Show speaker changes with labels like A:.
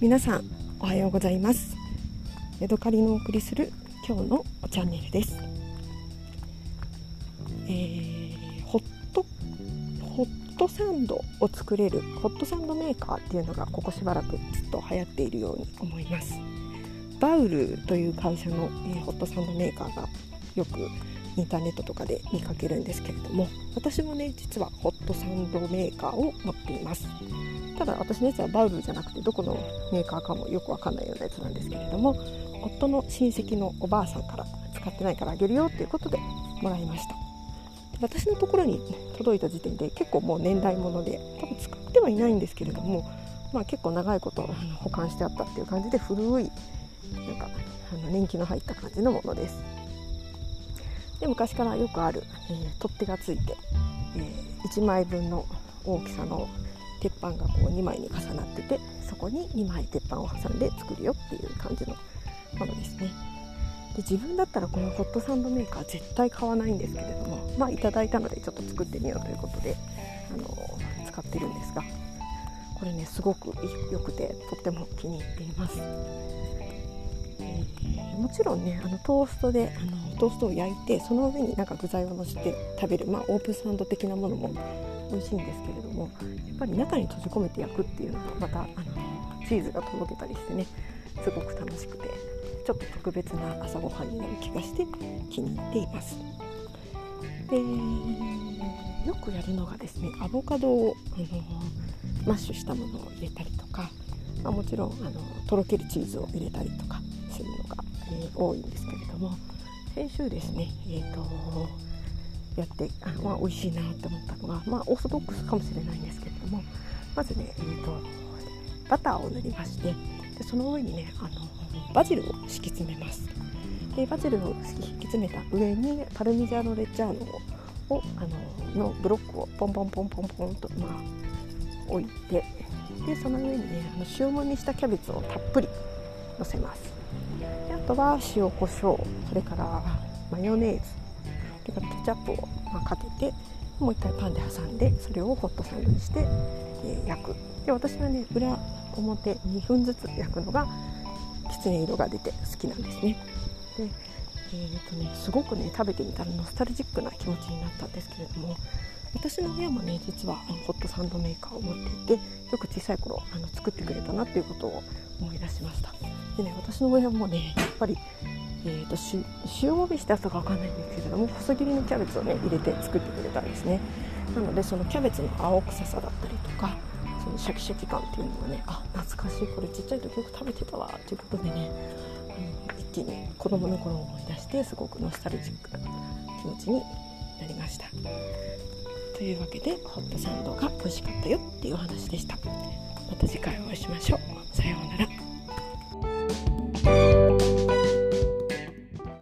A: 皆さんおはようございます。ヤドカリのお送りする今日のチャンネルです、えー、ホットホットサンドを作れるホットサンドメーカーっていうのがここしばらくずっと流行っているように思います。バウルという会社の、えー、ホットサンドメーカーがよくインターネットとかで見かけるんですけれども私もね実はホットサンドメーカーを持っています。ただ私のやつはバウルじゃなくてどこのメーカーかもよくわかんないようなやつなんですけれども夫の親戚のおばあさんから使ってないからあげるよっていうことでもらいました。私のところに届いた時点で結構もう年代物で多分使ってはいないんですけれども、まあ、結構長いこと保管してあったっていう感じで古いなんかあの年季の入った感じのものです。で昔からよくある、えー、取っ手がついて、えー、1枚分の大きさの鉄板がこう2枚に重なっててそこに2枚鉄板を挟んで作るよっていう感じのものですね。で自分だったらこのホットサンドメーカー絶対買わないんですけれどもまあいただいたのでちょっと作ってみようということであの使ってるんですがこれねすごく良くてとっても気に入っています、え、もちろんねあのトーストであのトーストを焼いてその上になんか具材をのせて食べる、まあ、オープンサンド的なものも美味しいんですけれどもやっぱり中に閉じ込めて焼くっていうのがまたあのチーズがとろけたりしてねすごく楽しくてちょっと特別な朝ごはんになる気がして気に入っています。でよくやるのがですねアボカドをあのマッシュしたものを入れたりとか、まあ、もちろんあのとろけるチーズを入れたりとかするのが、えー、多いんですけれども先週ですね、えーとやってあ、まあ、美味しいなって思ったのが、まあ、オーソドックスかもしれないんですけれどもまずね、えーと、バターを塗りましてでその上にねあのバジルを敷き詰めます。でバジルを敷き詰めた上にパルミジャーノ・レッジャーノをあののブロックをポンポンポンポンポンと、まあ、置いてでその上にねあの塩もみしたキャベツをたっぷりのせます。であとは塩コショウそれからマヨネーズ。でケチャップをまかけてもう一回パンで挟んでそれをホットサンドにして、えー、焼く。で私はね裏表2分ずつ焼くのがきつね色が出て好きなんですね。でえーとね、すごくね食べてみたらノスタルジックな気持ちになったんですけれども私の親もね実はホットサンドメーカーを持っていてよく小さい頃あの作ってくれたなっていうことを思い出しました。でね私の親もねやっぱりえーと、塩もみしたやつか分かんないんですけれども細切りのキャベツをね入れて作ってくれたんですね。なのでそのキャベツの青臭さだったりとかそのシャキシャキ感っていうのがねあ懐かしいこれちっちゃい時よく食べてたわということでねあの一気に子供の頃を思い出してすごくノスタルジックな気持ちになりました。というわけでホットサンドが美味しかったよっていうお話でした。また次回お会いしましょう。さようなら。